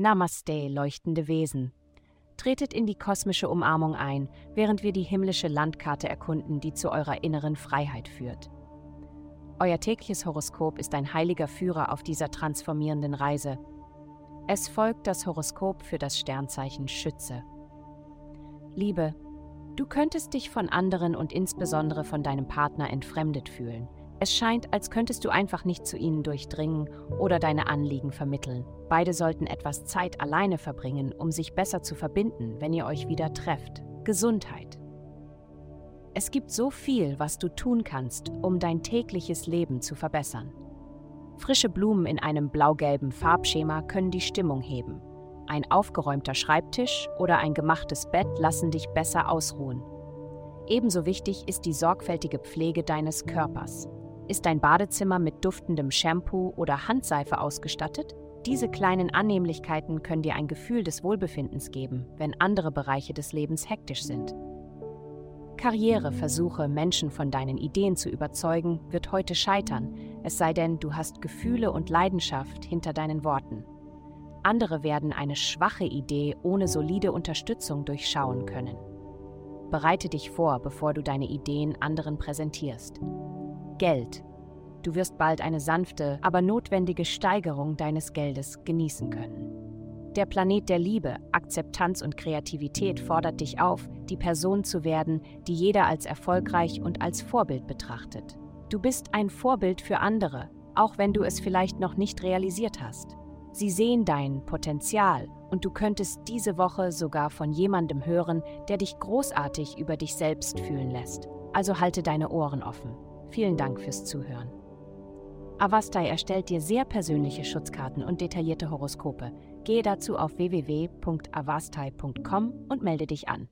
Namaste, leuchtende Wesen. Tretet in die kosmische Umarmung ein, während wir die himmlische Landkarte erkunden, die zu eurer inneren Freiheit führt. Euer tägliches Horoskop ist ein heiliger Führer auf dieser transformierenden Reise. Es folgt das Horoskop für das Sternzeichen Schütze. Liebe, du könntest dich von anderen und insbesondere von deinem Partner entfremdet fühlen. Es scheint, als könntest du einfach nicht zu ihnen durchdringen oder deine Anliegen vermitteln. Beide sollten etwas Zeit alleine verbringen, um sich besser zu verbinden, wenn ihr euch wieder trefft. Gesundheit. Es gibt so viel, was du tun kannst, um dein tägliches Leben zu verbessern. Frische Blumen in einem blau-gelben Farbschema können die Stimmung heben. Ein aufgeräumter Schreibtisch oder ein gemachtes Bett lassen dich besser ausruhen. Ebenso wichtig ist die sorgfältige Pflege deines Körpers. Ist dein Badezimmer mit duftendem Shampoo oder Handseife ausgestattet? Diese kleinen Annehmlichkeiten können dir ein Gefühl des Wohlbefindens geben, wenn andere Bereiche des Lebens hektisch sind. Karriereversuche, Menschen von deinen Ideen zu überzeugen, wird heute scheitern, es sei denn, du hast Gefühle und Leidenschaft hinter deinen Worten. Andere werden eine schwache Idee ohne solide Unterstützung durchschauen können. Bereite dich vor, bevor du deine Ideen anderen präsentierst. Geld. Du wirst bald eine sanfte, aber notwendige Steigerung deines Geldes genießen können. Der Planet der Liebe, Akzeptanz und Kreativität fordert dich auf, die Person zu werden, die jeder als erfolgreich und als Vorbild betrachtet. Du bist ein Vorbild für andere, auch wenn du es vielleicht noch nicht realisiert hast. Sie sehen dein Potenzial und du könntest diese Woche sogar von jemandem hören, der dich großartig über dich selbst fühlen lässt. Also halte deine Ohren offen. Vielen Dank fürs Zuhören. Avastai erstellt dir sehr persönliche Schutzkarten und detaillierte Horoskope. Gehe dazu auf www.avastai.com und melde dich an.